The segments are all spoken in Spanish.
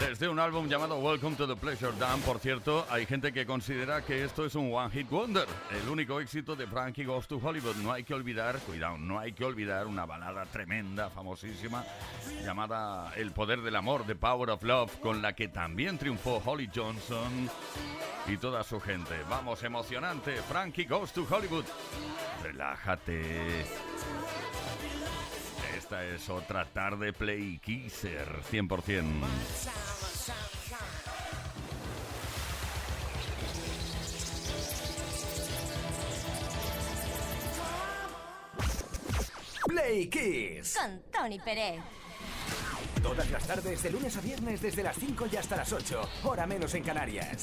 De un álbum llamado Welcome to the Pleasure Dome. Por cierto, hay gente que considera que esto es un One Hit Wonder, el único éxito de Frankie Goes to Hollywood. No hay que olvidar, cuidado, no hay que olvidar una balada tremenda, famosísima, llamada El Poder del Amor, The Power of Love, con la que también triunfó Holly Johnson y toda su gente. Vamos, emocionante, Frankie Goes to Hollywood. Relájate. Esta es otra tarde Play Kisser, 100%. Play Kiss. Con Tony Pérez. Todas las tardes, de lunes a viernes, desde las 5 y hasta las 8. Hora menos en Canarias.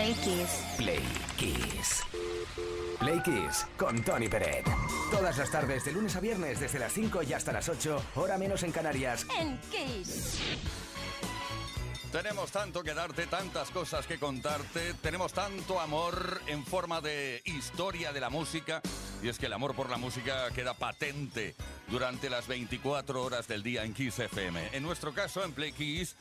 Play Kiss. Play Kiss. Play Kiss con Tony Peret. Todas las tardes, de lunes a viernes, desde las 5 y hasta las 8, hora menos en Canarias. En Kiss. Tenemos tanto que darte, tantas cosas que contarte, tenemos tanto amor en forma de historia de la música. Y es que el amor por la música queda patente durante las 24 horas del día en Kiss FM. En nuestro caso, en Play Kiss,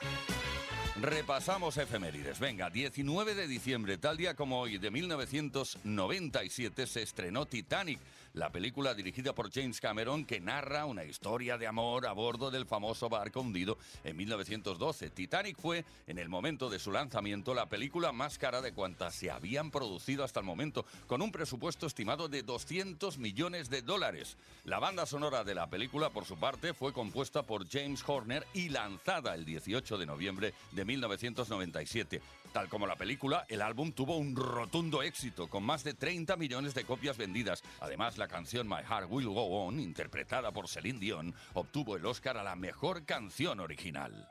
repasamos efemérides. Venga, 19 de diciembre, tal día como hoy, de 1997, se estrenó Titanic, la película dirigida por James Cameron que narra una historia de amor a bordo del famoso barco hundido en 1912. Titanic fue, en el momento de su lanzamiento, la película más cara de cuantas se habían producido hasta el momento, con un presupuesto estimado de 200 millones de dólares. La banda sonora de la película, por su parte, fue compuesta por James Horner y lanzada el 18 de noviembre de 1997. Tal como la película, el álbum tuvo un rotundo éxito, con más de 30 millones de copias vendidas. Además, la canción My Heart Will Go On, interpretada por Celine Dion, obtuvo el Oscar a la mejor canción original.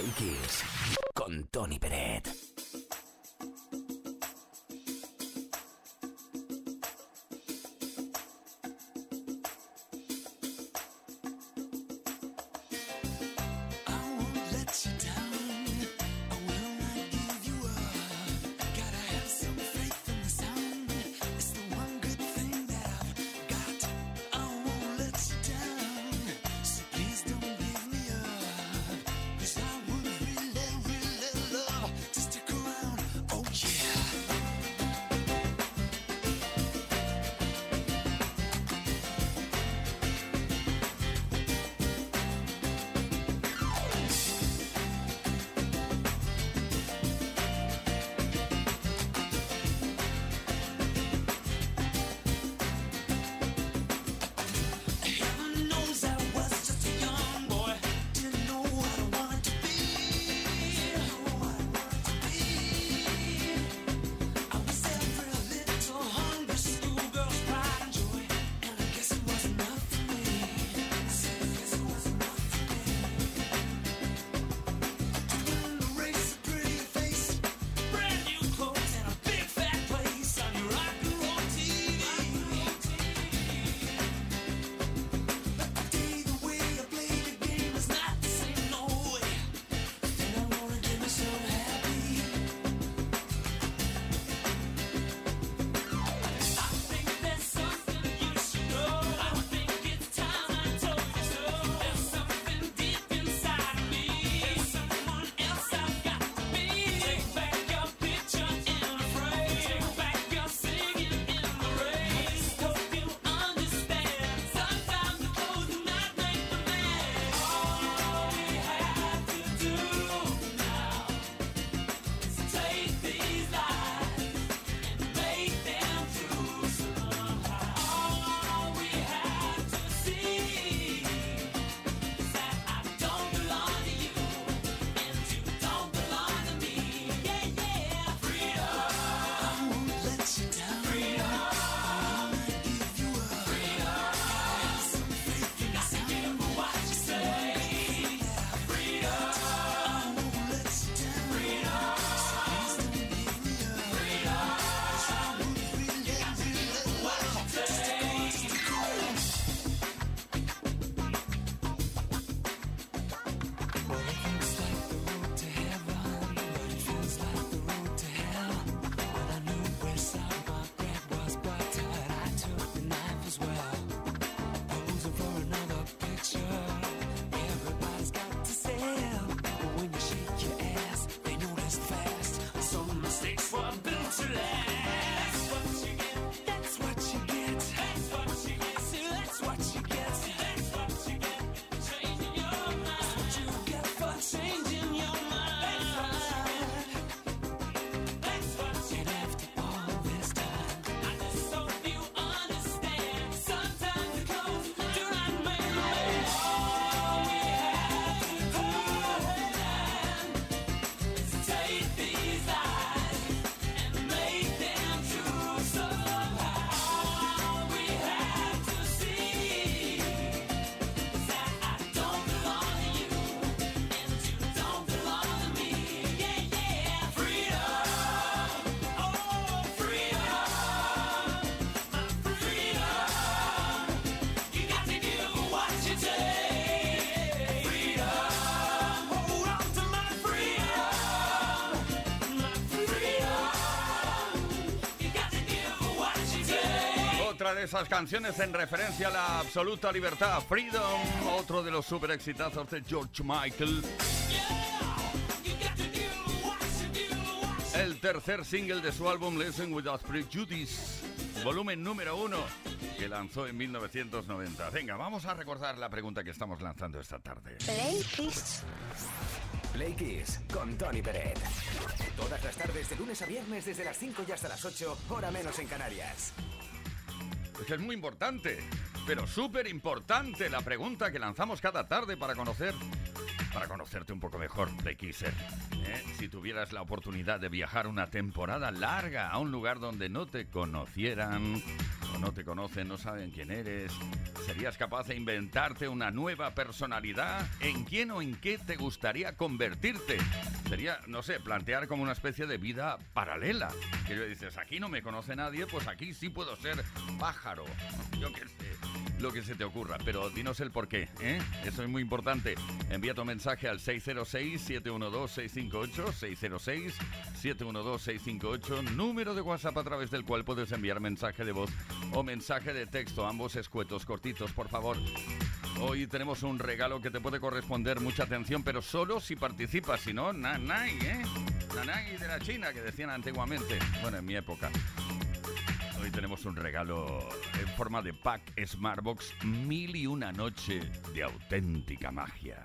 Play con Tony Peret. Esas canciones en referencia a la absoluta libertad. Freedom, otro de los super exitazos de George Michael. El tercer single de su álbum Listen Without Prejudice, volumen número uno, que lanzó en 1990. Venga, vamos a recordar la pregunta que estamos lanzando esta tarde. Play Kiss. Play Kiss con Tony Peret. Todas las tardes de lunes a viernes desde las 5 y hasta las 8, hora menos en Canarias. Es que es muy importante, pero súper importante la pregunta que lanzamos cada tarde para conocer, para conocerte un poco mejor, Playkisser. ¿eh? Si tuvieras la oportunidad de viajar una temporada larga a un lugar donde no te conocieran, o no te conocen, no saben quién eres, ¿serías capaz de inventarte una nueva personalidad? ¿En quién o en qué te gustaría convertirte? Sería, no sé, plantear como una especie de vida paralela. Que yo dices, aquí no me conoce nadie, pues aquí sí puedo ser pájaro. Yo qué sé, lo que se te ocurra. Pero dinos el porqué, ¿eh? Eso es muy importante. Envía tu mensaje al 606-712-658, 606-712-658, número de WhatsApp a través del cual puedes enviar mensaje de voz o mensaje de texto, ambos escuetos, cortitos, por favor. Hoy tenemos un regalo que te puede corresponder mucha atención, pero solo si participas, si no, nanay, ¿eh? Nanay de la China, que decían antiguamente. Bueno, en mi época. Tenemos un regalo en forma de pack Smartbox Mil y una noche de auténtica magia.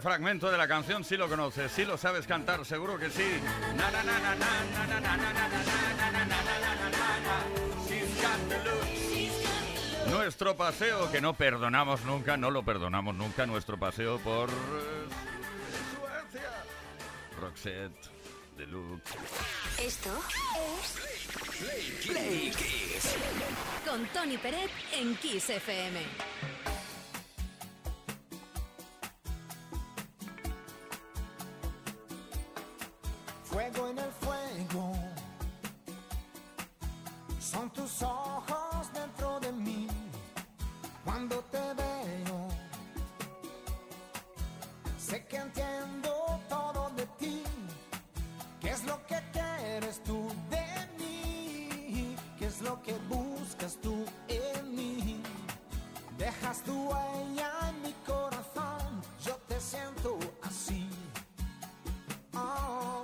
fragmento de la canción sí lo conoces, sí lo sabes cantar, seguro que sí. Nuestro paseo que no perdonamos nunca, no lo perdonamos nunca, nuestro paseo por Suecia. Roxette, Deluxe. Esto es Play, Play, Con Tony Peret en Kiss FM. Dejas tu huella en mi corazón. Yo te siento así. Oh,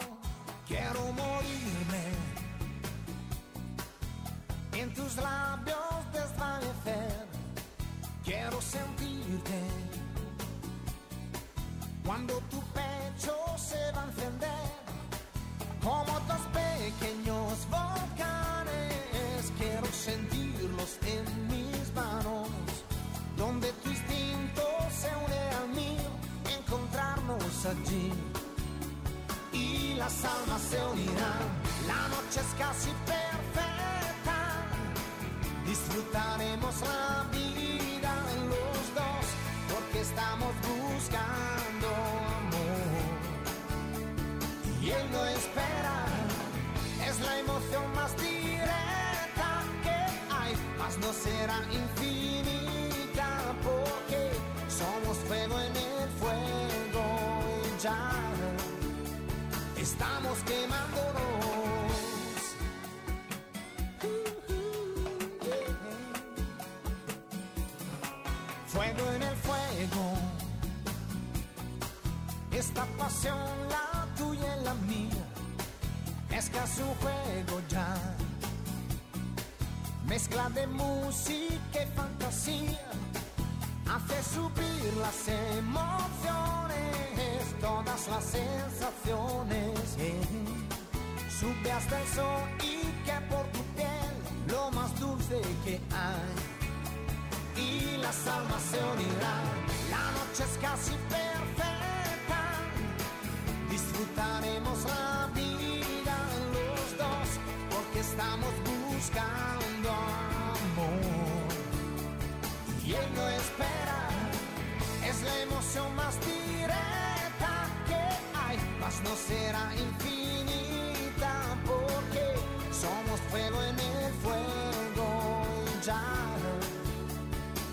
quiero morirme en tus labios desvanecer. Quiero sentirte cuando tu las se unirán. La noche es casi perfecta, disfrutaremos la vida en los dos, porque estamos buscando amor. Y él no espera, es la emoción más directa que hay, mas no será infinita, De música y fantasía hace subir las emociones, todas las sensaciones. Sube hasta el sol y que por tu piel lo más dulce que hay. Y las almas se unirán, la noche es casi perfecta. Disfrutaremos la vida los dos, porque estamos buscando y no espera. Es la emoción más directa que hay, mas no será infinita porque somos fuego en el fuego ya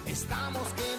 estamos quemándonos.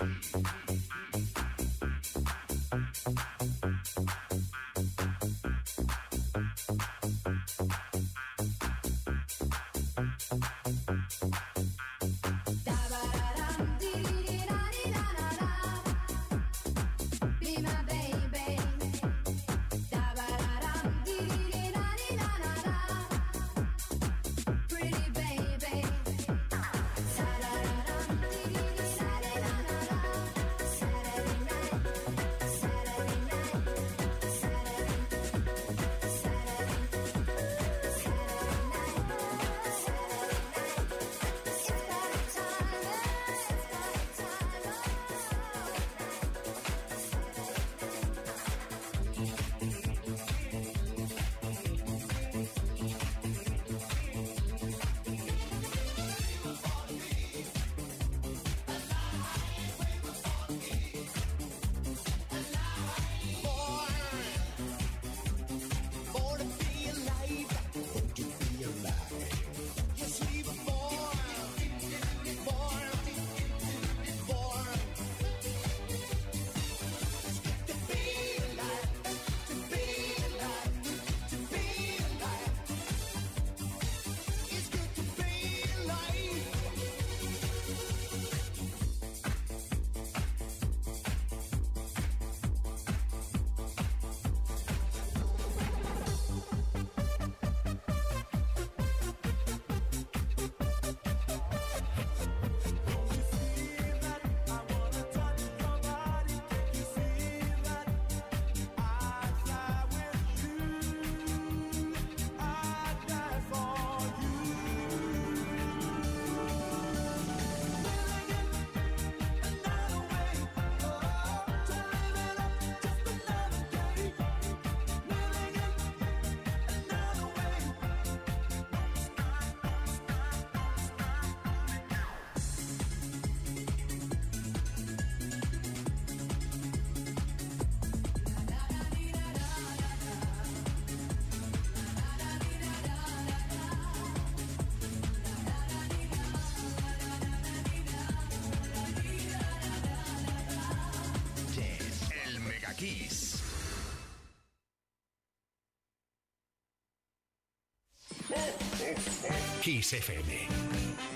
Kiss FM.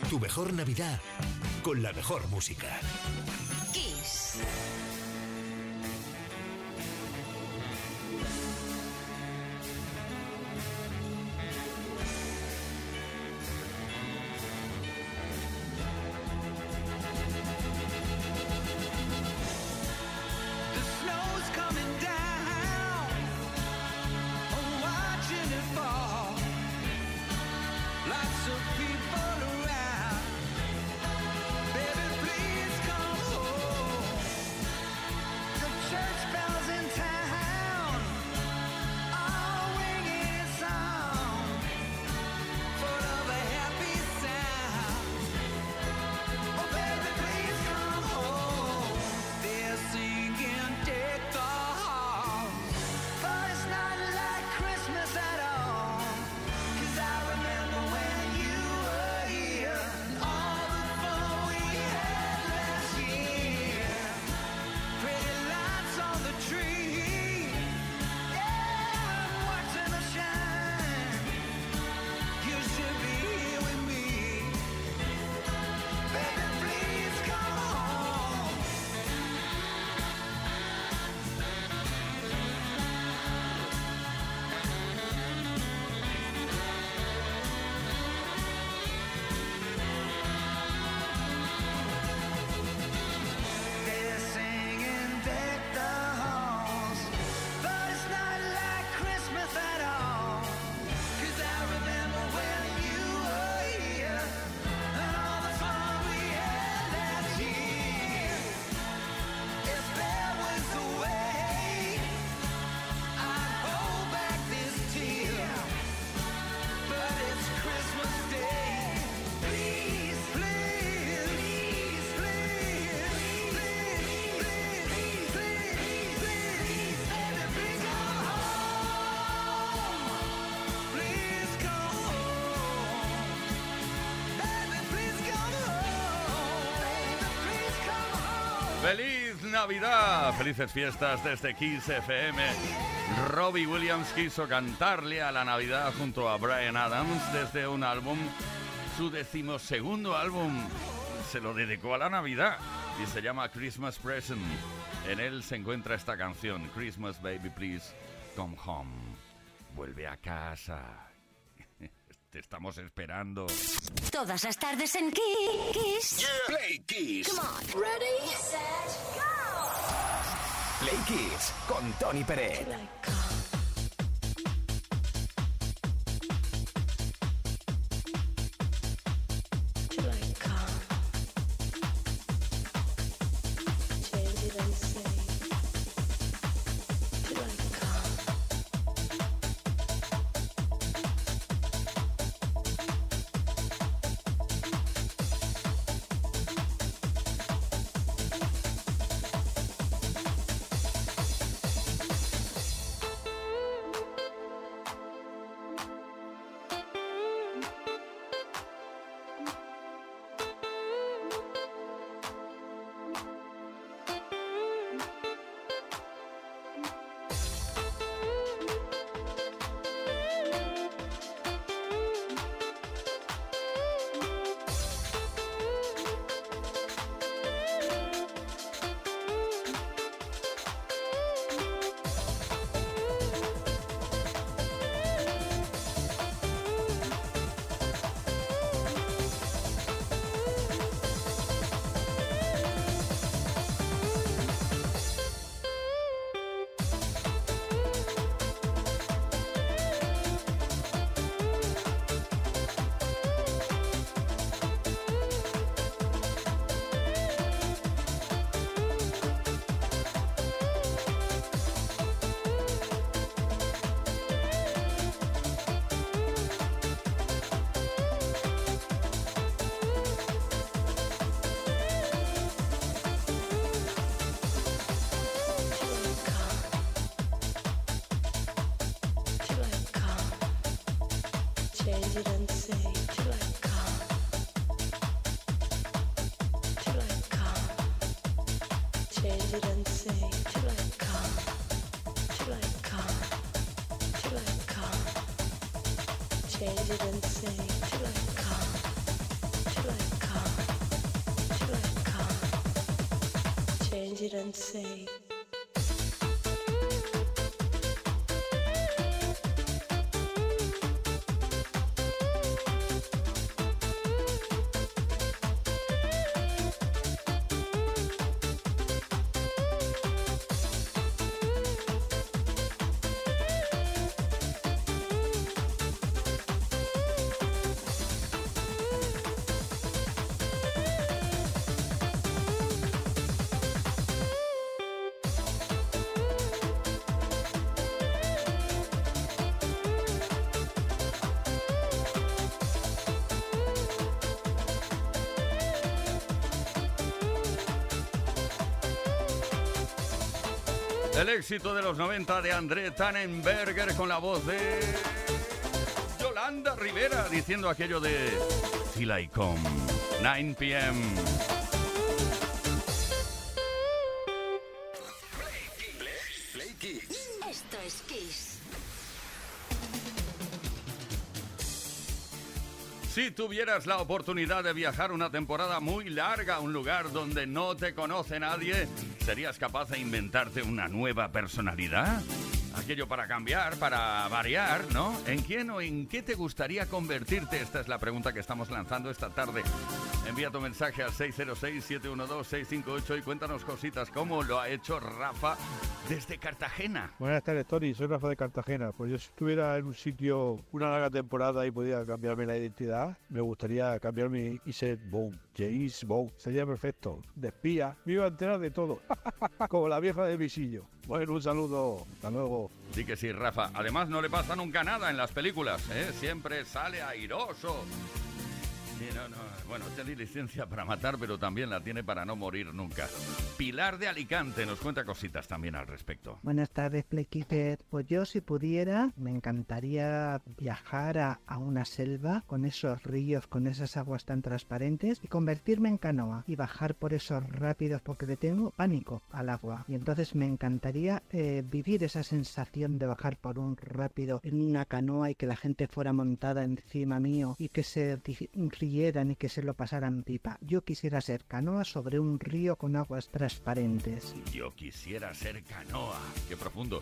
Tu mejor Navidad con la mejor música. ¡Feliz Navidad! ¡Felices fiestas desde Kiss FM! Robbie Williams quiso cantarle a la Navidad junto a Brian Adams desde un álbum, su decimosegundo álbum. Se lo dedicó a la Navidad y se llama Christmas Present. En él se encuentra esta canción, Christmas Baby Please Come Home. Vuelve a casa. Te estamos esperando. Todas las tardes en Kiss. Play Kiss. Ready, set, go. Play Kiss con Tony Pérez. Oh say, El éxito de los 90 de André Tannenberger con la voz de Yolanda Rivera diciendo aquello de Come, 9 p.m. Esto es Kiss. Si tuvieras la oportunidad de viajar una temporada muy larga a un lugar donde no te conoce nadie, ¿serías capaz de inventarte una nueva personalidad? Aquello para cambiar, para variar, ¿no? ¿En quién o en qué te gustaría convertirte? Esta es la pregunta que estamos lanzando esta tarde. Envía tu mensaje al 606-712-658 y cuéntanos cositas como lo ha hecho Rafa desde Cartagena. Buenas tardes, Tony. Soy Rafa de Cartagena. Pues yo si estuviera en un sitio una larga temporada y podía cambiarme la identidad, me gustaría cambiarme y ser Bond. James Bond. Sería perfecto. De espía. Me iba a enterar de todo. Como la vieja de visillo. Bueno, un saludo. Hasta luego. Sí que sí, Rafa. Además no le pasa nunca nada en las películas, ¿eh? Siempre sale airoso. Sí, no, no. Bueno, tiene licencia para matar, pero también la tiene para no morir nunca. Pilar de Alicante nos cuenta cositas también al respecto. Buenas tardes, Playkeeper. Pues yo, si pudiera, me encantaría viajar a, una selva con esos ríos, con esas aguas tan transparentes y convertirme en canoa y bajar por esos rápidos porque le tengo pánico al agua. Y entonces me encantaría eh, vivir esa sensación de bajar por un rápido en una canoa y que la gente fuera montada encima mío y que se rieran y que se lo pasaran pipa. Yo quisiera ser canoa sobre un río con aguas transparentes. Yo quisiera ser canoa. Qué profundo.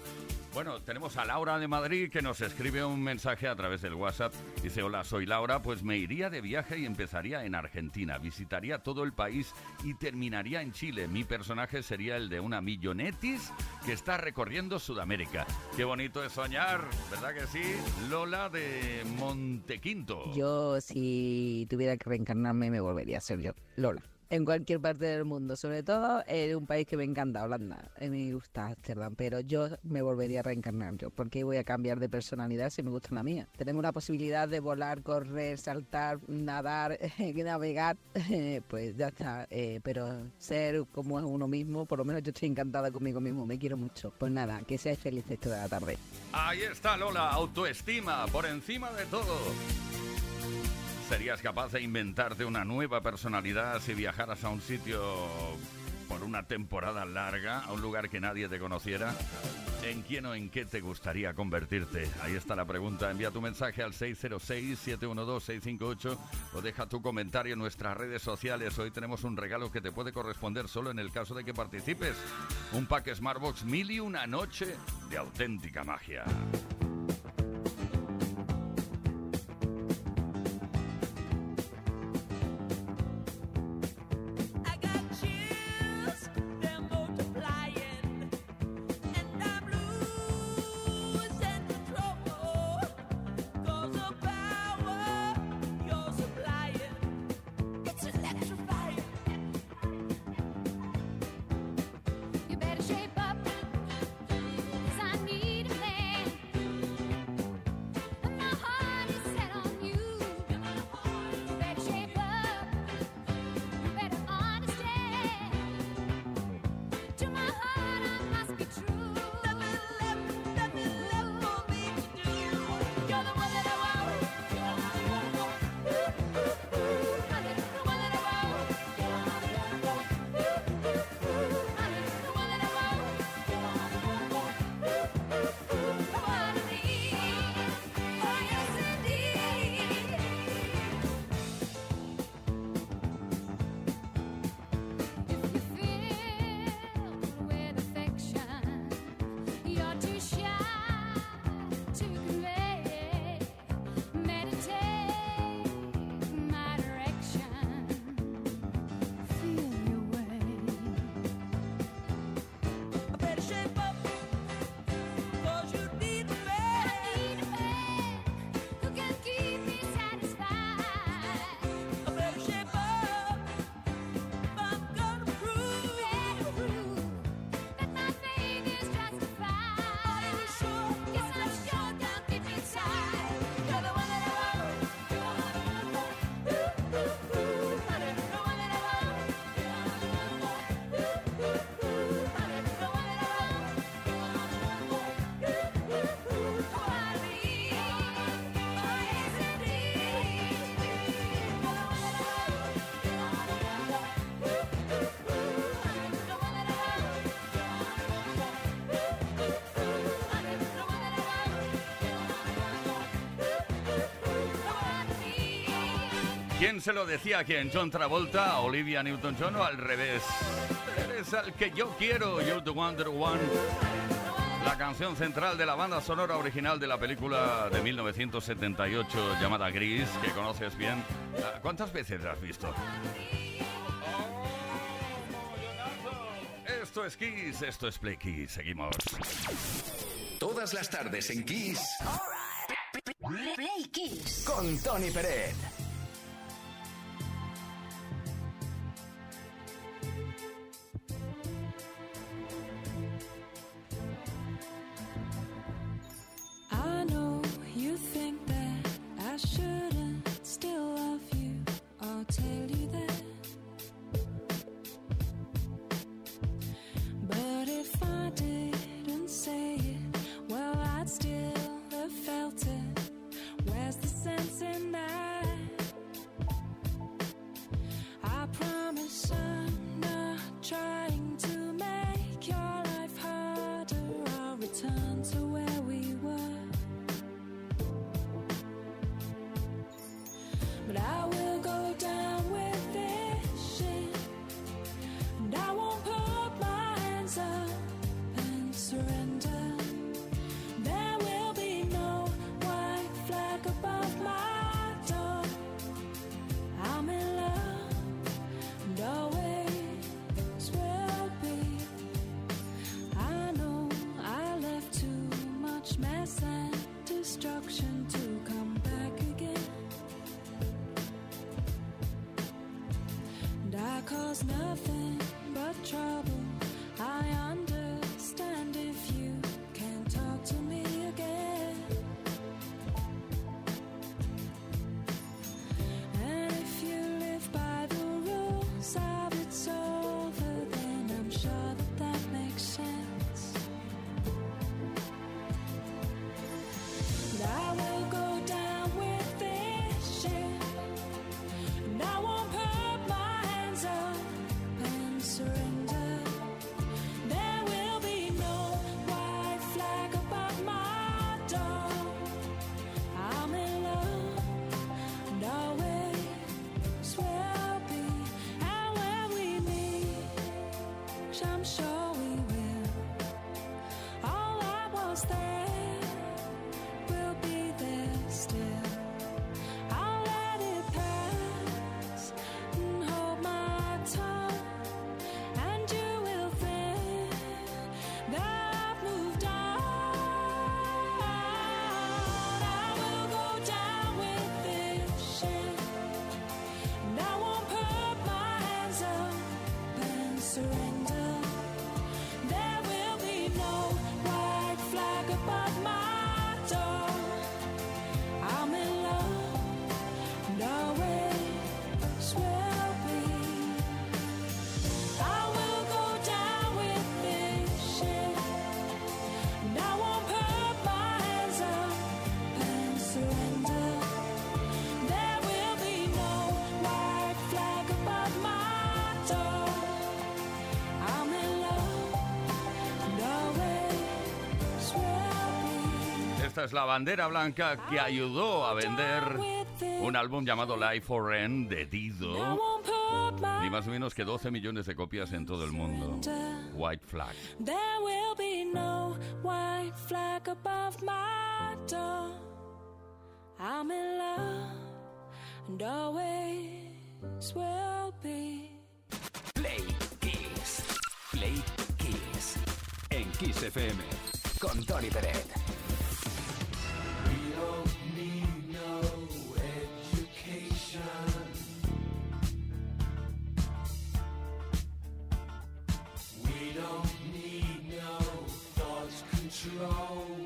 Bueno, tenemos a Laura de Madrid que nos escribe un mensaje a través del WhatsApp. Dice, hola, soy Laura, pues me iría de viaje y empezaría en Argentina. Visitaría todo el país y terminaría en Chile. Mi personaje sería el de una millonetis que está recorriendo Sudamérica. Qué bonito es soñar, ¿verdad que sí? Lola de Montequinto. Yo, si tuviera que me volvería a ser yo, Lola. En cualquier parte del mundo, sobre todo en un país que me encanta, Holanda. Me gusta Ámsterdam, pero yo me volvería a reencarnar yo. porque voy a cambiar de personalidad si me gusta la mía? Tenemos la posibilidad de volar, correr, saltar, nadar, navegar, pues ya está. Eh, pero ser como es uno mismo, por lo menos yo estoy encantada conmigo mismo, me quiero mucho. Pues nada, que seáis felices toda tarde. Ahí está Lola, autoestima, por encima de todo. ¿Serías capaz de inventarte una nueva personalidad si viajaras a un sitio por una temporada larga, a un lugar que nadie te conociera? ¿En quién o en qué te gustaría convertirte? Ahí está la pregunta. Envía tu mensaje al 606-712-658 o deja tu comentario en nuestras redes sociales. Hoy tenemos un regalo que te puede corresponder solo en el caso de que participes. Un pack Smartbox mil y una noche de auténtica magia. ¿Quién se lo decía a quién? ¿John Travolta, Olivia Newton-John o al revés? Eres al que yo quiero, You the Wonder One. La canción central de la banda sonora original de la película de 1978 llamada Gris, que conoces bien. Ah, ¿Cuántas veces la has visto? Oh, esto es Kiss, esto es Play Kiss. Seguimos. Todas las tardes en Kiss. Play Kiss. Con Tony Pérez. nothing. La bandera blanca que ayudó a vender un álbum llamado Life for Rent de Dido. Ni más o menos que 12 millones de copias en todo el mundo. White Flag. There will be no white flag above my door. I'm in love and always will be. Play Kiss. Play Kiss. En Kiss FM. Con Tony Pérez. wrong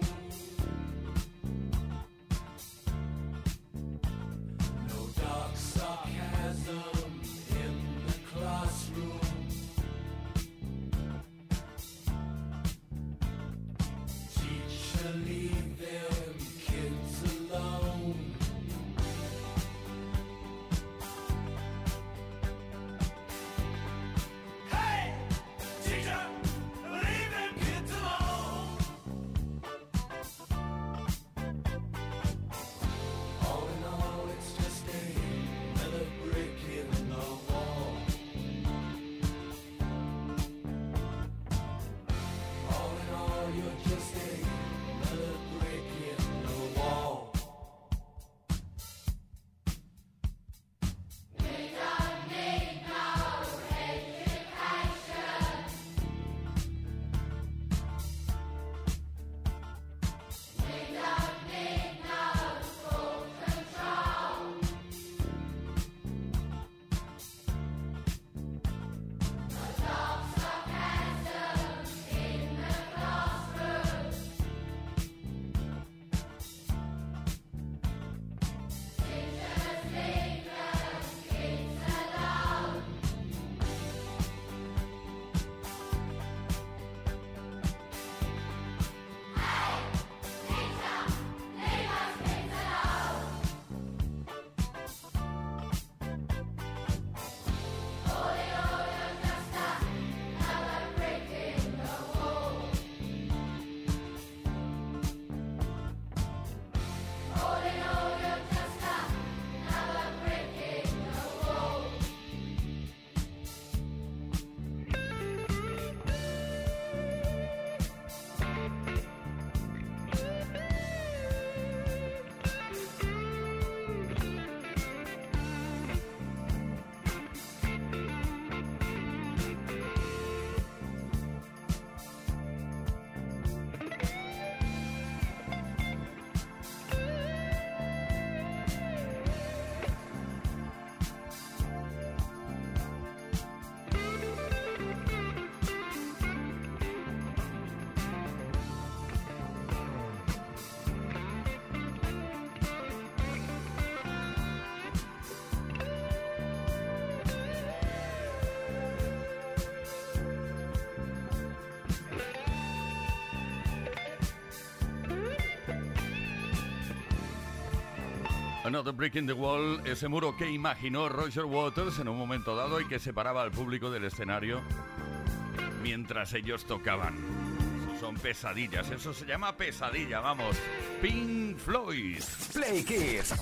Another Brick in the Wall, ese muro que imaginó Roger Waters en un momento dado y que separaba al público del escenario mientras ellos tocaban. Son pesadillas, eso se llama pesadilla, vamos. Pink Floyd. Play Kids.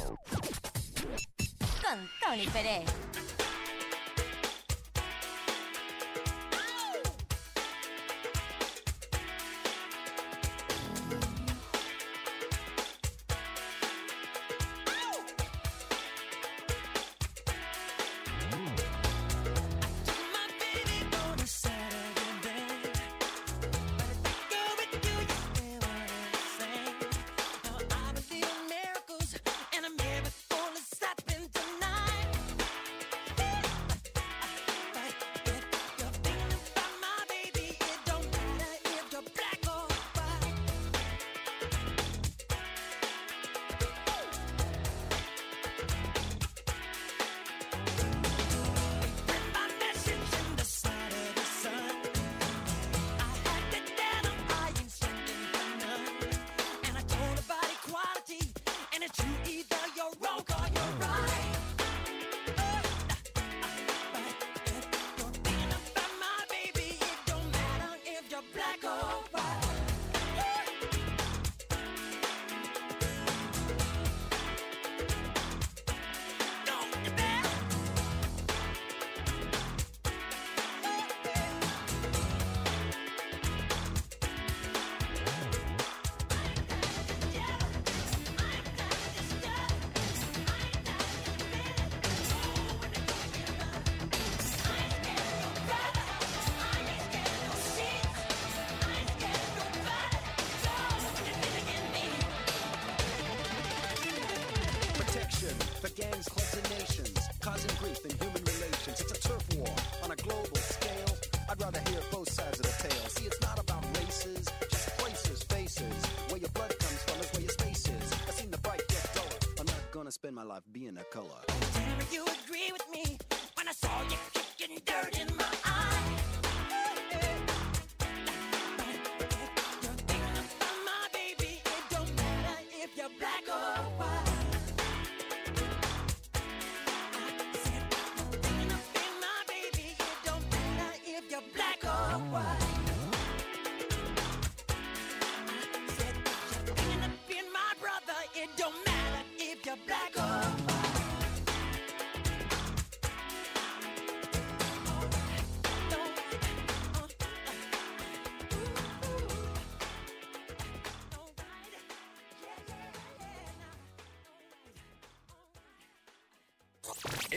Con Tony Pérez. spend my life being a color.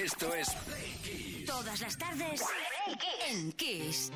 Esto es Todas las tardes en Kiss.